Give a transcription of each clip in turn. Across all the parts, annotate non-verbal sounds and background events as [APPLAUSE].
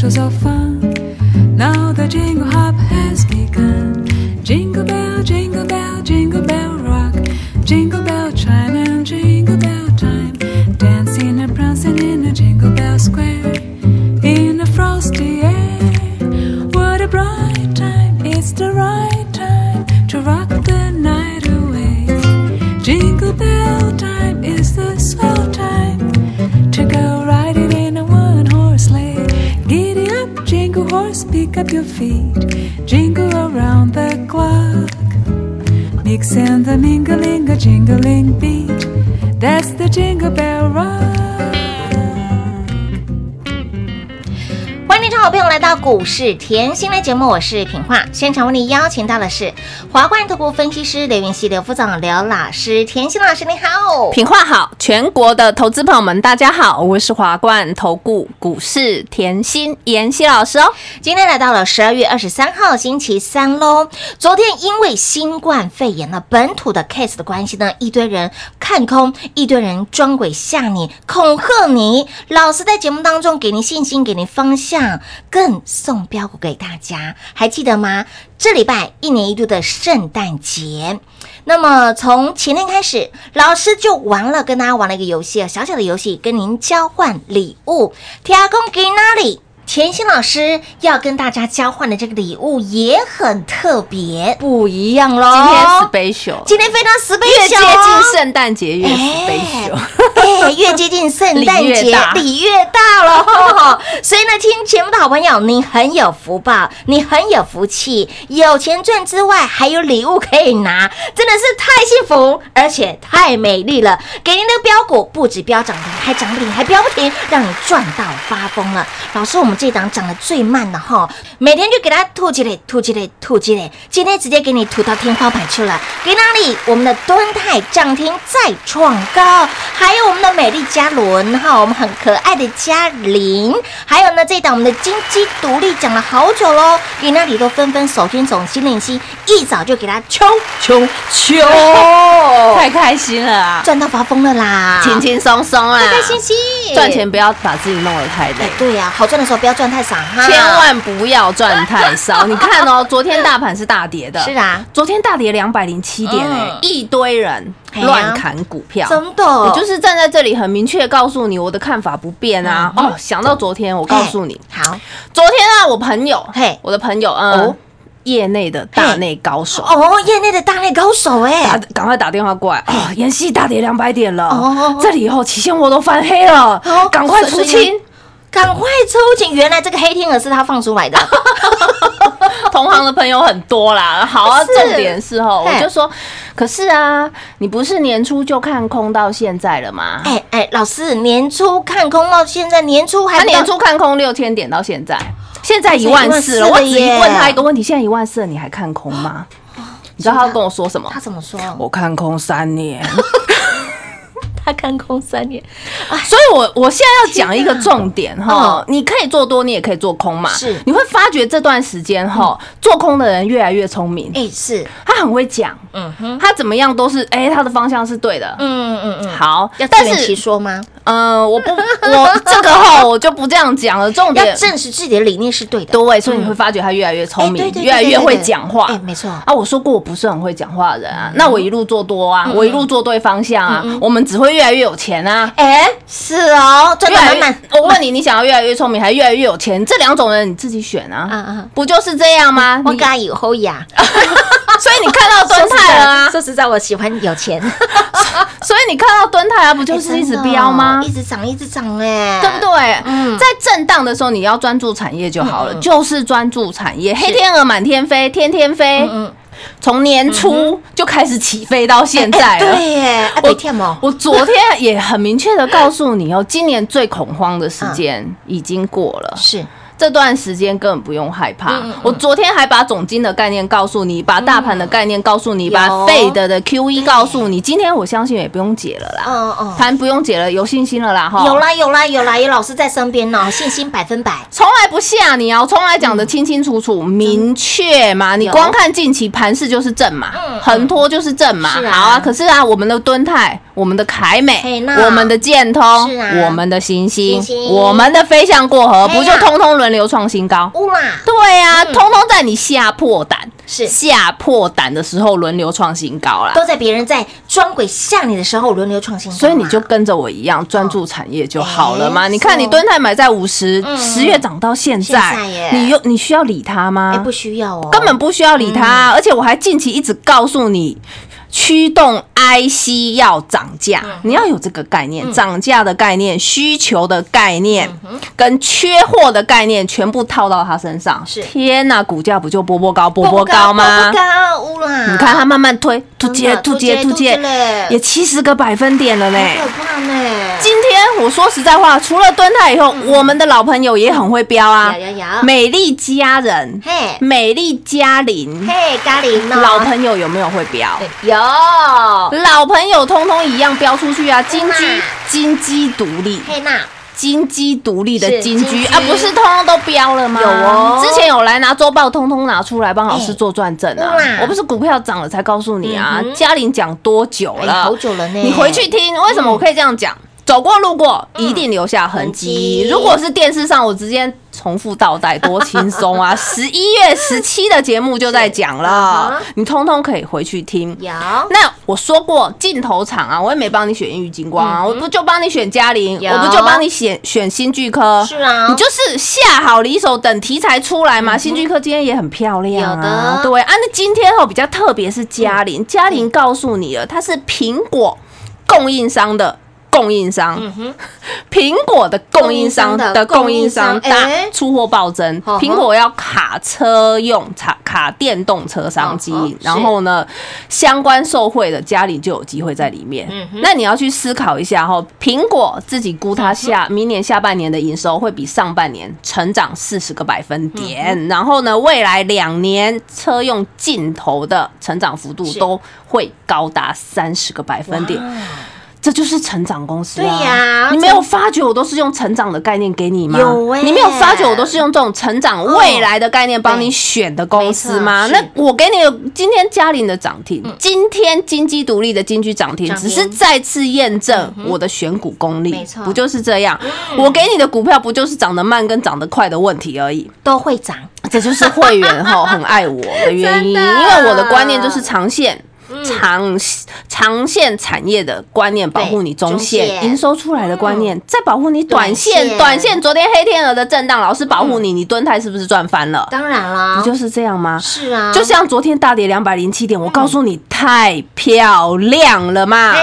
烧早饭，脑袋经过。Up your feet, jingle around the clock. Mix and the mingling, a jingling beat. That's the jingle bell rock. 欢迎听众好朋友来到股市甜心的节目，我是品化。现场为你邀请到的是华冠投顾分析师刘云熙、刘副总、刘老师。甜心老师你好，品话好，全国的投资朋友们，大家好，我是华冠投顾股市甜心妍希老师哦。今天来到了十二月二十三号星期三喽。昨天因为新冠肺炎呢本土的 case 的关系呢，一堆人看空，一堆人装鬼吓你、恐吓你。老师在节目当中给您信心，给您方向，更送标股给大家，还记得吗？这礼拜一年一度的圣诞节，那么从前天开始，老师就玩了，跟大家玩了一个游戏，小小的游戏，跟您交换礼物。天公给哪里？甜心老师要跟大家交换的这个礼物也很特别，不一样喽。今天 special，今天非常 special，越接近圣诞节越接近圣诞节，[LAUGHS] 礼越大礼越大了。[LAUGHS] 所以呢，听节目的好朋友，你很有福报，你很有福气，有钱赚之外，还有礼物可以拿，真的是太幸福，而且太美丽了。给您的标股不止标涨停，还涨不停，还飙不停，让你赚到发疯了。老师，我们这档涨得最慢的哈，每天就给它吐起来，吐起来，吐起来，今天直接给你吐到天花板去了。给哪里？我们的敦泰涨停再创高，还有我们的美丽嘉伦哈，我们很可爱的嘉玲，还有呢这一档我们的金鸡独立讲了好久喽，给那里都纷纷手牵手心连心，一早就给它冲冲冲，太开心了啊！赚到发疯了啦，轻轻松松啊，开开心心赚钱不要把自己弄得太累哎，。对呀、好赚的时候不要赚太少哈，千万不要赚太少。[LAUGHS] 你看哦，昨天大盘是大跌的，是啊，昨天大跌两百零七点哎嗯，一堆人乱砍股票，真的，我就是站在这里很明确告诉你，我的看法不变啊。嗯。哦，想到昨天，我告诉你，好。昨天啊，我朋友，嘿。我的朋友，哦。嗯，业内的大内高手，哦，业内的大内高手哎、打赶快打电话过来。啊！妍希大跌两百点了，哦这里以后期现货都翻黑了。哦，赶快出清。赶快抽签！原来这个黑天鹅是他放出来的，[LAUGHS] 同行的朋友很多啦。好啊，重点是哦，我就说，可是啊，你不是年初就看空到现在了吗？哎哎，老师，年初看空到现在，年初还他年初看空六千点到现在，现在一万四了。我只耶问他一个问题：现在一万四了，你还看空吗？你知道他跟我说什么他？怎么说？我看空三年，[LAUGHS] 他看空三年，所以我我现在要讲一个重点哈嗯，你可以做多，你也可以做空嘛。是。你会发觉这段时间哈，做空的人越来越聪明，哎，是，他很会讲，嗯哼，他怎么样都是哎，他的方向是对的。嗯嗯嗯，好要，自但圆其是说吗？嗯，我不，[LAUGHS] 我这个哈，我就不这样讲了。重要点证实自己的理念是对的，对，所以你会发觉他越来越聪明越来越会讲话。哎，没错，啊，我说过我不是很会讲话的人啊，那我一路做多啊，嗯。我一路做对方向啊，我们只会越来越有钱啊。哎，是哦，赚越来越到满满，，我问你，你想要越来越聪明，还是越来越有钱？这两种人你自己选啊，嗯嗯，不就是这样吗？我敢以后呀，[LAUGHS] 所以你看到蹲泰了啊，[LAUGHS] 说实在，我喜欢有钱，[LAUGHS] 所以你看到蹲泰啊，不就是一直飙吗？一直涨，一直涨，哎，对不？对？嗯在震荡的时候，你要专注产业就好了，就是专注产业。黑天鹅满天飞，天天飞。嗯从年初就开始起飞到现在了。哎对耶，我昨天也很明确的告诉你哦，今年最恐慌的时间已经过了。是这段时间根本不用害怕。嗯嗯我昨天还把总金的概念告诉你，把大盘的概念告诉你，有把费德的 QE 告诉你。今天我相信也不用解了啦，嗯嗯，盘不用解了，有信心了啦哈。有。啦有啦有啦，有老师在身边呢，信心百分百。从来不吓你啊！我从来讲的清清楚楚、明确嘛。你光看近期盘势就是正嘛嗯，横拖就是正嘛。啊好啊，可是啊，我们的敦泰、我们的凯美、我们的建通啊、我们的行星星、星我们的飞向过河，不就通通轮流创新高？对啊、通通在你吓破胆，是吓破胆的时候轮流创新高啦。都在别人在装鬼吓你的时候轮流创新高啊，所以你就跟着我一样专注产业就好了嘛。哎你看你是哦敦泰买在五十、嗯十月涨到现现在你又你需要理它吗？哎不需要哦，根本不需要理它，而且我还近期一直告诉你。驱动 IC 要涨价，嗯。你要有这个概念，涨价的概念、需求的概念跟缺货的概念全部套到他身上。是。天哪，股价不就波波高、波波高吗？波？高乌啦，你看他慢慢推，突接、突接、突接，嘞。也七十个百分点了呢。好可怕呢，今天我说实在话，除了蹲泰以后，我们的老朋友也很会飙啊。美丽佳人、嘿。美丽嘉玲，嘿嘉玲，老朋友有没有会飙？有老朋友通通一样标出去啊！金居金鸡独立，黑娜金鸡独立的金居啊，不是通通都标了吗？有哦之前有来拿周报，通通拿出来帮老师做转正啊！我不是股票涨了才告诉你啊！嘉玲讲多久哎了？好久了呢，你回去听，为什么我可以这样讲？走过路过，一定留下痕痕迹迹。如果是电视上，我直接重复倒带，多轻松啊！[LAUGHS] 十一月十七的节目就在讲嗯了，你通通可以回去听。有那我说过镜头厂啊，我也没帮你选玉金光啊，我不就帮你选嘉玲，我不就帮你选选新巨科？是啊你就是下好离手，等题材出来嘛。新巨科今天也很漂亮有啊，的对啊。那今天哦比较特别是嘉玲，嘉玲告诉你了，她是苹果供应商的。供应商，[LAUGHS] 苹果的供应商的供应商大出货暴增，苹果要卡车用卡卡电动车商机然后呢，相关受惠的家里就有机会在里面。那你要去思考一下哈，苹果自己估它下明年下半年的营收会比上半年成长四十个百分点，然后呢，未来两年车用镜头的成长幅度都会高达三十个百分点。这就是成长公司啊！对呀你没有发觉我都是用成长的概念给你吗？有欸你没有发觉我都是用这种成长未来的概念帮你选的公司吗？那我给你的今天嘉玲的涨停，今天金鸡独立的金居涨停，只是再次验证我的选股功力，没错不就是这样？我给你的股票不就是涨得慢跟涨得快的问题而已？都会涨，这就是会员哈 [LAUGHS] 很爱我的原因，因为我的观念就是长线。长长线产业的观念保护你中中线线营收出来的观念，再保护你短短线。短线昨天黑天鹅的震荡，老师保护你，你蹲台是不是赚翻了？当然啦，不就是这样吗？是啊，就像昨天大跌两百零七点，我告诉你，太漂亮了嘛！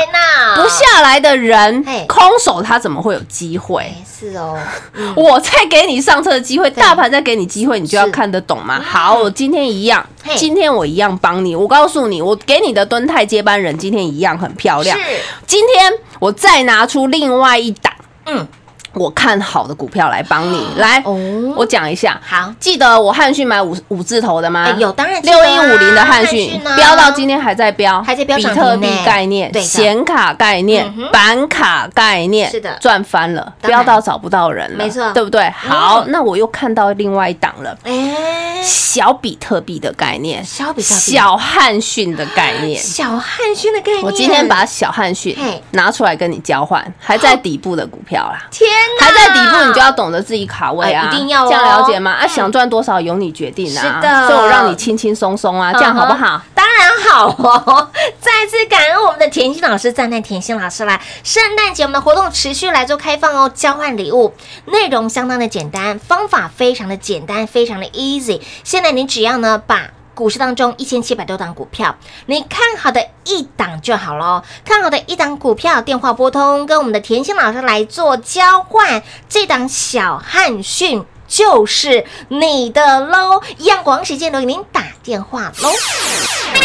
不下来的人，空手他怎么会有机会？哎是哦，[LAUGHS] 我再给你上车的机会，大盘再给你机会，你就要看得懂嘛。好，我今天一样，今天我一样帮你。我告诉你，我给你的敦泰接班人今天一样很漂亮。是。今天我再拿出另外一档，嗯，我看好的股票来帮你。来哦，我讲一下。好，记得我汉讯买五五字头的吗？哎有当然六啊一五零的汉汉讯讯啊。飙到今天还在飙，还在飙比特币概念、对显卡概念嗯、板卡概念，是的。赚翻了，飙到找不到人了，没错。对不对？好，嗯那我又看到另外一档了。哎，小比特币的概念，小比特币小汉逊的概念，小汉逊的概念，我今天把小汉逊拿出来跟你交换，还在底部的股票啦。[LAUGHS] 天哪，还在底部，你就要懂得自己卡位啊，哎一定要哦这样了解吗？啊，想赚多少由你决定啊，是的所以我让你轻轻松松啊，这样好不好？当然好哦！[LAUGHS] 再次感恩我们的甜心老师，赞叹甜心老师来。圣诞节我们的活动持续来做开放哦，交换礼物，内容相当的简单，方法非常的简单，非常的 easy。现在你只要呢把。股市当中一千七百多档股票，你看好的一档就好喽。看好的一档股票，电话拨通，跟我们的甜心老师来做交换。这档小汉讯就是你的喽！一样广时间都给您打电话喽。快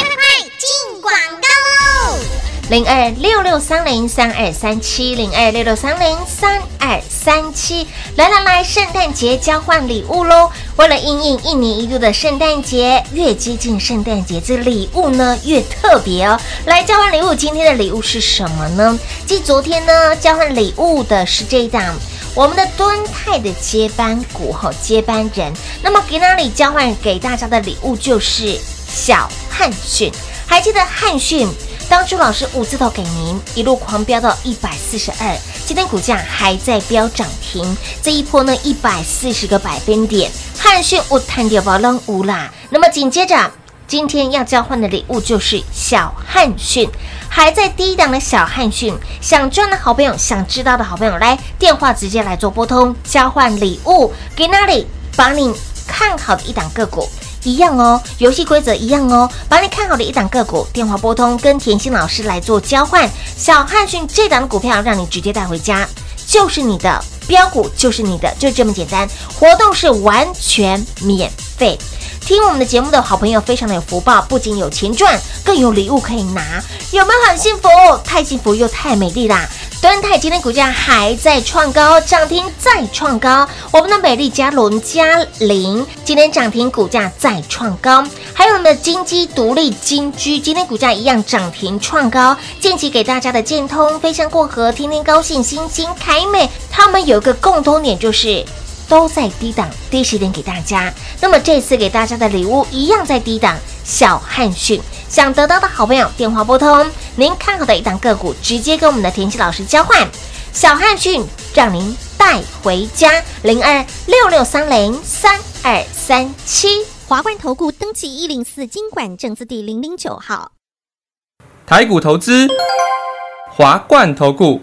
进广告喽！零二六六三零三二三七，零二六六三零三二三七，来来来，圣诞节交换礼物喽！为了应应一年一度的圣诞节，越接近圣诞节，这礼物呢越特别哦。来交换礼物，今天的礼物是什么呢？继昨天呢交换礼物的是这一档。我们的敦泰的接班股后接班人，那么给哪里交换给大家的礼物就是小汉逊，还记得汉逊？当初老师五字头给您一路狂飙到一百四十二，今天股价还在飙涨停，这一波呢一百四十个百分点，汉逊我探掉宝浪无啦。那么紧接着今天要交换的礼物就是小汉逊，还在低档的小汉逊，想赚的好朋友，想知道的好朋友，来电话直接来做拨通交换礼物，给那里？把你看好的一档个股。一样哦，游戏规则一样哦。把你看好的一档个股电话拨通，跟甜心老师来做交换。小汉逊这档股票让你直接带回家，就是你的标股，就是你的，就这么简单。活动是完全免费。听我们的节目的好朋友非常的有福报，不仅有钱赚，更有礼物可以拿，有没有很幸福？太幸福又太美丽啦！端泰今天股价还在创高，涨停再创高。我们的美丽嘉伦嘉玲今天涨停，股价再创高。还有我们的金鸡独立金居今天股价一样涨停创高。近期给大家的建通、飞翔过河、天天高兴、星星凯美，他们有一个共同点就是。都在低档低时点给大家，那么这次给大家的礼物一样在低档。小汉逊想得到的好朋友，电话拨通，您看好的一档个股，直接跟我们的田七老师交换。小汉逊让您带回家，零二六六三零三二三七，华冠投顾登记一零四经管证字第零零九号，台股投资，华冠投顾。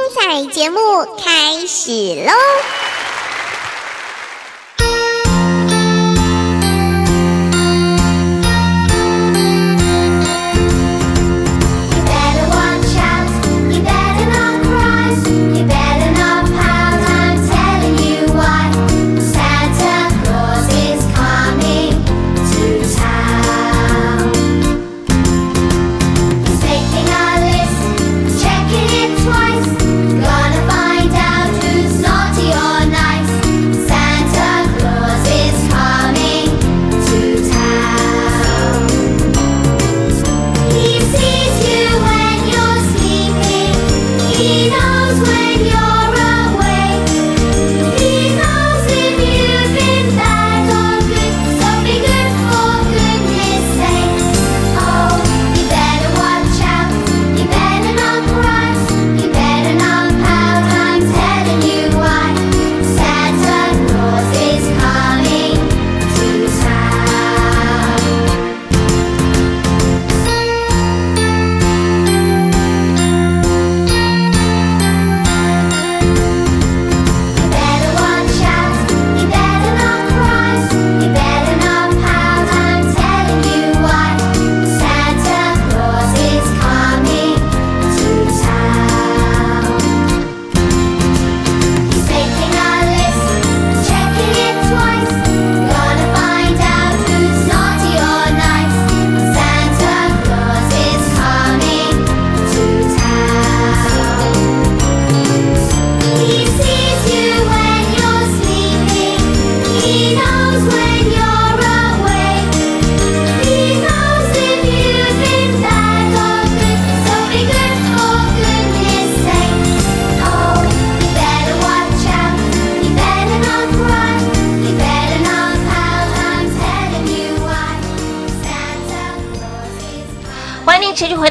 彩节目开始喽！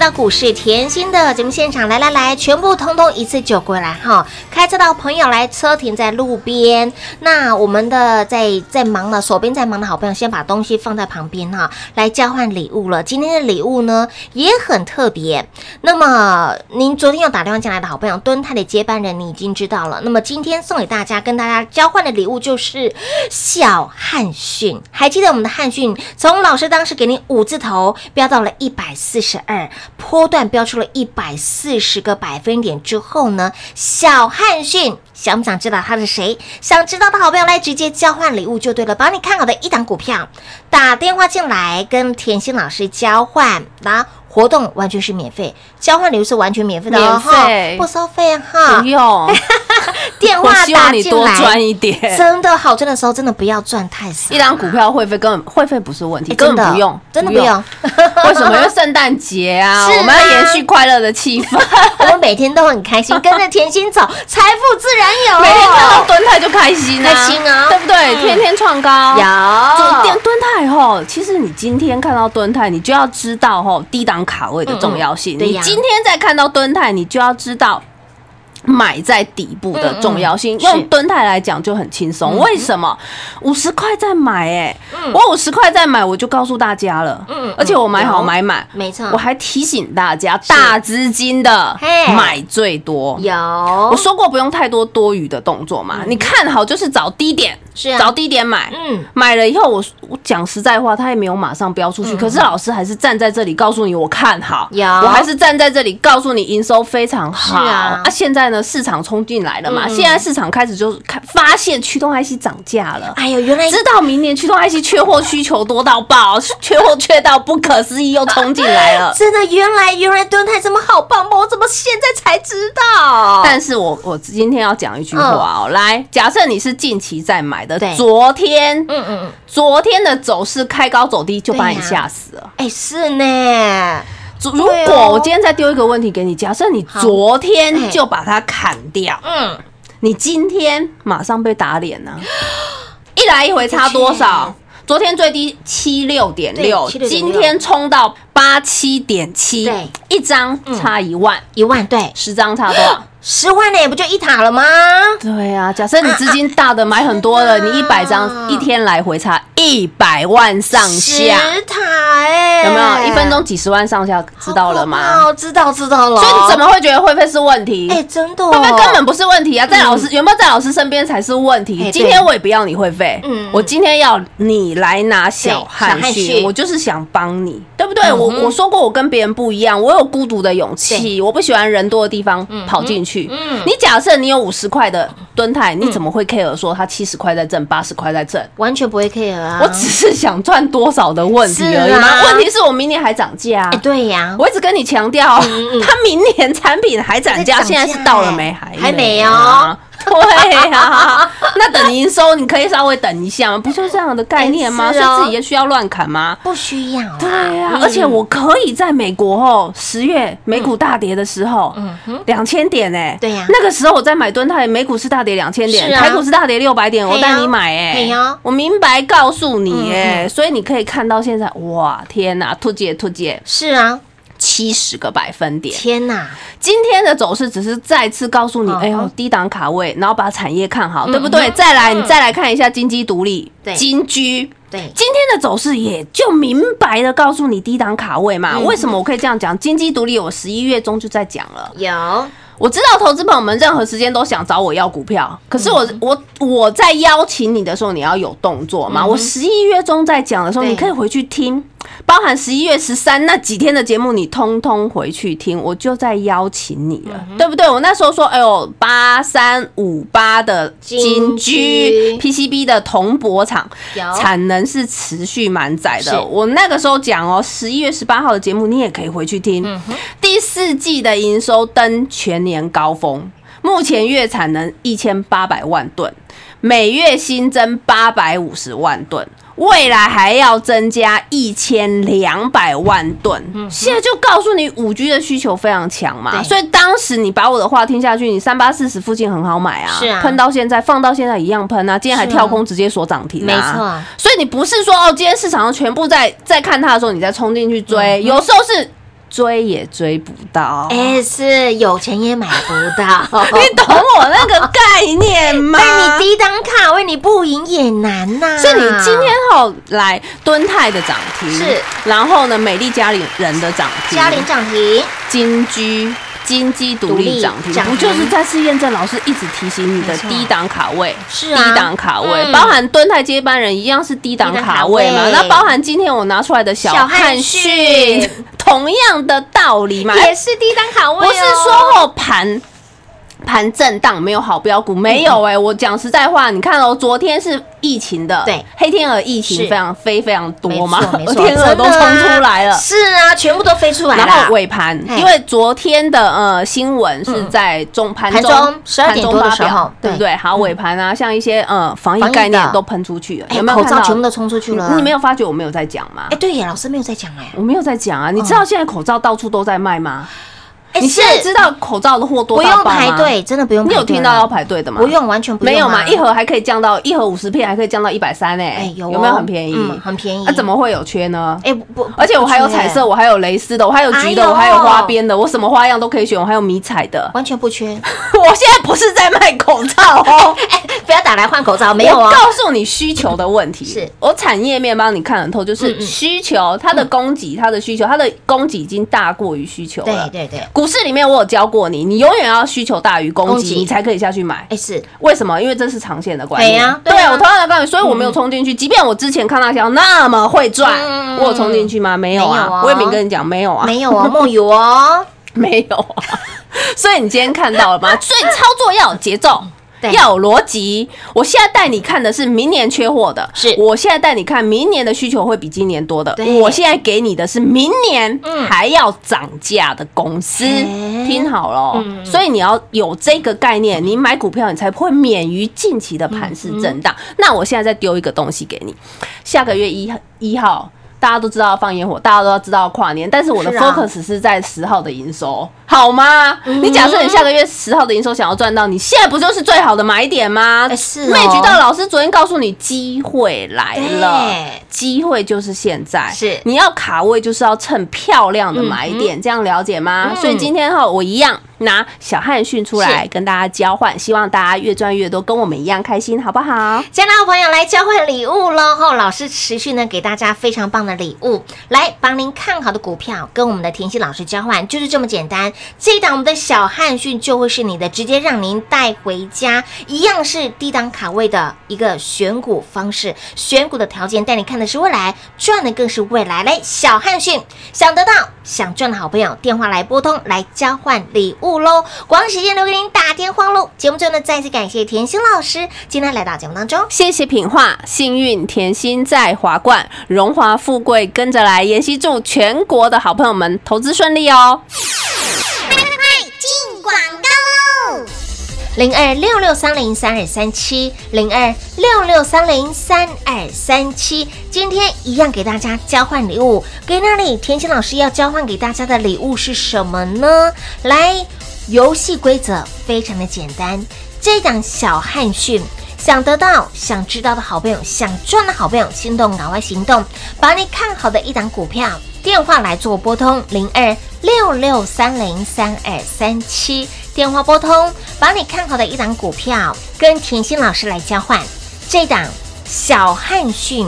到股市甜心的节目现场，来来来，全部通通一次就过来哈！开车到朋友来，车停在路边。那我们的在在忙的，手边在忙的好朋友，先把东西放在旁边哈，来交换礼物了。今天的礼物呢也很特别。那么您昨天有打电话进来的好朋友，敦泰的接班人，你已经知道了。那么今天送给大家，跟大家交换的礼物就是小汉讯。还记得我们的汉讯，从老师当时给您五字头，飙到了一百四十二，波段飙出了一百四十个百分点之后呢，小汉逊。想不想知道他是谁？想知道的好朋友来直接交换礼物就对了，把你看好的一档股票打电话进来，跟甜心老师交换，那活动完全是免费，交换礼物是完全免费的哦，免费哈不收费哈不。用，[LAUGHS] [LAUGHS] 电我话希望你多打进来，赚一点。真的好赚的时候，真的不要赚太少。一张股票会费根本会费不是问题，哎根本真的不用，真的不用。[LAUGHS] 为什么？因为圣诞节啊，我们要延续快乐的气氛。[LAUGHS] 我们每天都很开心，跟着甜心走，财富自然有。每天看到蹲泰就开心啊，开心啊对不对？嗯天天创高。昨有天蹲泰吼，其实你今天看到蹲泰，你就要知道吼低档卡位的重要性。你今天再看到蹲泰，你就要知道。买在底部的重要性，嗯嗯用是。蹲泰来讲就很轻松。为什么？五十块再买，哎，嗯。我五十块再买，我就告诉大家了。嗯嗯而且我买好有。买满，没错。我还提醒大家，大资金的嘿。买最多。有。我说过不用太多多余的动作嘛，你看好就是找低点，是啊找低点买，嗯买了以后我我讲实在话，他也没有马上飙出去，可是老师还是站在这里告诉你我看好，有我还是站在这里告诉你营收非常好是啊现在呢市场冲进来了嘛，嗯现在市场开始就看发现驱动 IC 涨价了。哎呦，原来知道明年驱动 IC 缺货需求多到爆，[LAUGHS] 缺货缺到不可思议，又冲进来了。[LAUGHS] 真的，原来原来敦泰这么好棒吗？我怎么现在才知道？但是我我今天要讲一句话哦，来，假设你是近期在买昨天嗯嗯嗯，昨天的走势开高走低就把你吓死了。哎，是呢，如果我今天再丢一个问题给你，假设你昨哎天就把它砍掉，嗯，你今天马上被打脸呢、一来一回差多少？昨天最低七六点六，今天冲到八七点七，一张差一万，一万对，十张差多少？十万呢，不就一塔了吗？对啊，假设你资金大的买很多了，你一百张一天来回差一百万上下，十塔哎，有没有？一分钟几十万上下，知道了吗？哦，知道知道了。所以你怎么会觉得会费是问题？哎，真的哦，会不会根本不是问题啊？在老师有没有在老师身边才是问题哎？今天我也不要你会费嗯嗯，我今天要你来拿小汉对小汉训，我就是想帮你，对不对？嗯我我说过我跟别人不一样，我有孤独的勇气，我不喜欢人多的地方跑进去。嗯你假设你有五十块的蹲台，你怎么会 care 说他七十块在挣，八十块在挣？完全不会 care 啊？我只是想赚多少的问题而已。问题是我明年还涨价。对呀，我一直跟你强调，嗯它明年产品还涨价，现在是到了没？还还没哦啊。[LAUGHS] 对呀，那等营收你可以稍微等一下吗？不就这样的概念吗？所以自己也需要乱砍吗？不需要啊。对呀、嗯而且我可以在美国哦，十月美股大跌的时候，嗯，两千点哎，对呀。那个时候我在买敦泰，美股是大跌两千点，台股是大跌六百点，我带你买哎、我明白告诉你哎、嗯所以你可以看到现在，哇，天哪，突姐突姐是啊，七十个百分点，天哪，今天的走势只是再次告诉你，嗯哎呦，低档卡位，然后把产业看好，嗯对不对？嗯再来，你再来看一下金鸡独立对，金居。对，今天的走势也就明白的告诉你低档卡位嘛。嗯为什么我可以这样讲？金鸡独立，我十一月中就在讲了。有我知道投资朋友们任何时间都想找我要股票，可是我、嗯我我在邀请你的时候，你要有动作嘛。我十一月中在讲的时候，你可以回去听，包含十一月十三那几天的节目，你通通回去听，我就在邀请你了，嗯对不对？我那时候说，哎呦，八三五八的金金居居 PCB 的铜箔厂有产能是持续满载的。我那个时候讲哦，十一月十八号的节目，你也可以回去听。嗯第四季的营收登全年高峰，目前月产能一千八百万吨，每月新增八百五十万吨。未来还要增加一千两百万吨，现在就告诉你五 G 的需求非常强嘛，所以当时你把我的话听下去，你三八四十附近很好买啊，是啊。喷到现在放到现在一样喷啊，今天还跳空直接锁涨停、啊，没错，所以你不是说哦，今天市场上全部在在看它的时候，你再冲进去追，有时候是追也追不到。哎，是有钱也买不到，[LAUGHS] 你懂我那个概念吗？为 [LAUGHS] 你低档卡为你不赢也难呐。所以你今天后来敦泰的涨停是，然后呢，美丽嘉里人的涨停，嘉里涨停，金居。金鸡独立涨停，不就是在试验证老师一直提醒你的低档卡位？是啊低档卡位，嗯包含蹲泰接班人一样是低档卡位嘛？那包含今天我拿出来的小小汉汉讯讯，同样的道理嘛？也是低档卡位、哦，不是说后盘盘震荡没有好标股，没有哎、我讲实在话，你看哦，昨天是疫情的，对黑天鹅疫情非常飞非常多嘛天鹅都冲出来了。是啊，全部都飞出来了。然后尾盘，因为昨天的呃新闻是在中盘盘中十二点多的时候对不对对？好，尾盘啊，像一些呃防疫概念都喷出去了，哎有没有看到？口罩全部都冲出去了你没有发觉我没有在讲吗哎，？对呀，老师没有在讲哎，我没有在讲啊！你知道现在口罩到处都在卖吗？哎你现在知道口罩的货多不用排队，真的不用排。你有听到要排队的吗？不用，完全不用啊没有嘛？一盒还可以降到一盒五十片，还可以降到一百三哎哎有哦有没有很便宜？嗯很便宜那怎么会有缺呢？哎不不，而且我还有彩色，我还有蕾丝的，我还有橘的，哎我还有花边的，我什么花样都可以选，我还有迷彩的。完全不缺。[LAUGHS] 我现在不是在卖口罩哦，[LAUGHS] 哎，不要打来换口罩，没有我哦。告诉你需求的问题。是我产业面帮你看得透，就是需求，它的供给，它的需求，它的供给已经大过于需求了。对对对，股市里面我有教过你，你永远要需求大于供给，供给你才可以下去买。哎是为什么？因为这是长线的观念。对呀对对啊我同样的告诉你，所以我没有冲进去。即便我之前看那条那么会赚我有冲进去吗？没有啊没有哦。我也没跟你讲，没有啊，没有哦，梦游哦。没有啊。[LAUGHS] 所以你今天看到了吗？[LAUGHS] 所以操作要有节奏。对。要有逻辑。我现在带你看的是明年缺货的，是。我现在带你看明年的需求会比今年多的。我现在给你的是明年嗯。还要涨价的公司，哎听好了所以你要有这个概念，你买股票你才不会免于近期的盘势震荡。那我现在再丢一个东西给你，下个月一一号。大家都知道放烟火，大家都要知道跨年，但是我的 focus 是在十号的营收，好吗？嗯你假设你下个月十号的营收想要赚到，你现在不就是最好的买点吗？哎是哦妹局到老师昨天告诉你，机会来了对，机会就是现在，是你要卡位，就是要趁漂亮的买点，这样了解吗？嗯所以今天哈，我一样拿小汉讯出来跟大家交换，希望大家越赚越多，跟我们一样开心，好不好？亲爱的好朋友来交换礼物喽！后老师持续呢给大家非常棒的礼物，来帮您看好的股票跟我们的甜心老师交换，就是这么简单。这一档我们的小汉讯就会是你的，直接让您带回家，一样是低档卡位的一个选股方式，选股的条件带你看的是未来，赚的更是未来。来，小汉讯想得到想赚的好朋友，电话来拨通来交换礼物喽！广告时间留给您打电话喽。节目最后呢，再次感谢甜心老师今天来到节目当中。谢谢品画，幸运甜心在华冠，荣华富贵跟着来。妍希祝全国的好朋友们投资顺利哦。零二六六三零三二三七，零二六六三零三二三七。今天一样给大家交换礼物，给那里甜心老师要交换给大家的礼物是什么呢？来，游戏规则非常的简单，这档小汉训。想得到、想知道的好朋友，想赚的好朋友，心动赶快行动，把你看好的一档股票电话来做拨通零二六六三零三二三七，电话拨通，把你看好的一档股票跟甜心老师来交换，这档小汉讯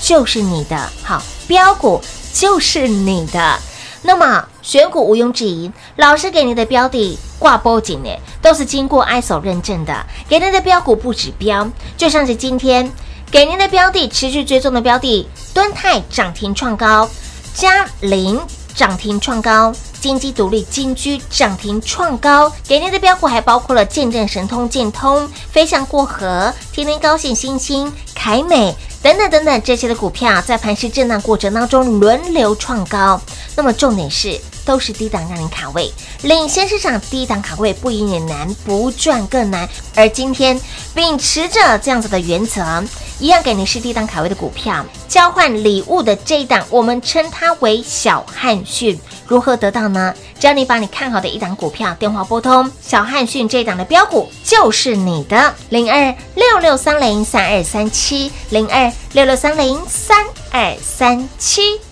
就是你的，好标股就是你的。那么选股毋庸置疑，老师给你的标的挂波景呢，都是经过 ISO 认证的，给您的标股不指标，就像是今天给您的标的持续追踪的标的，敦泰涨停创高，嘉陵涨停创高。金鸡独立、金居涨停创高，给您的标股还包括了见证神通、建通、飞翔过河、天天高兴、星星、凯美等等等等这些的股票，在盘势震荡过程当中轮流创高。那么重点是，都是低档让您卡位，领先市场低档卡位，不赢也难，不赚更难。而今天秉持着这样子的原则，一样给您是低档卡位的股票，交换礼物的这一档，我们称它为小汉逊。如何得到呢？只要你把你看好的一档股票电话拨通，小汉逊这一档的标股就是你的零二六六三零三二三七零二六六三零三二三七。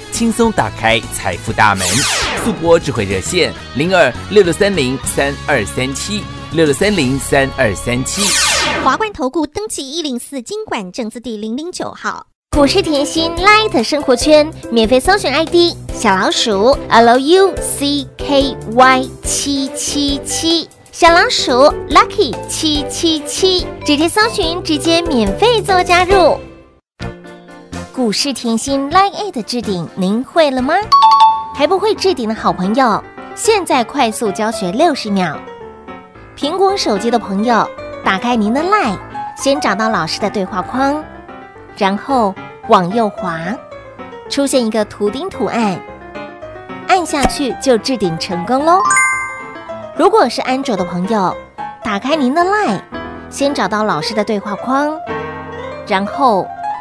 轻松打开财富大门。速播智慧热线零二六六三零三二三七六六三零三二三七。华冠投顾登记一零四经管证字第零零九号。股市甜心 Light 生活圈免费搜寻 ID 小老鼠 Lucky 七七七，小老鼠 Lucky 七七七，直接搜寻，直接免费做加入。股市甜心 Light 置顶，您会了吗？还不会置顶的好朋友，现在快速教学六十秒。苹果手机的朋友，打开您的 LINE，先找到老师的对话框，然后往右滑，出现一个图钉图案，按下去就置顶成功喽。如果是安卓的朋友，打开您的 LINE，先找到老师的对话框，然后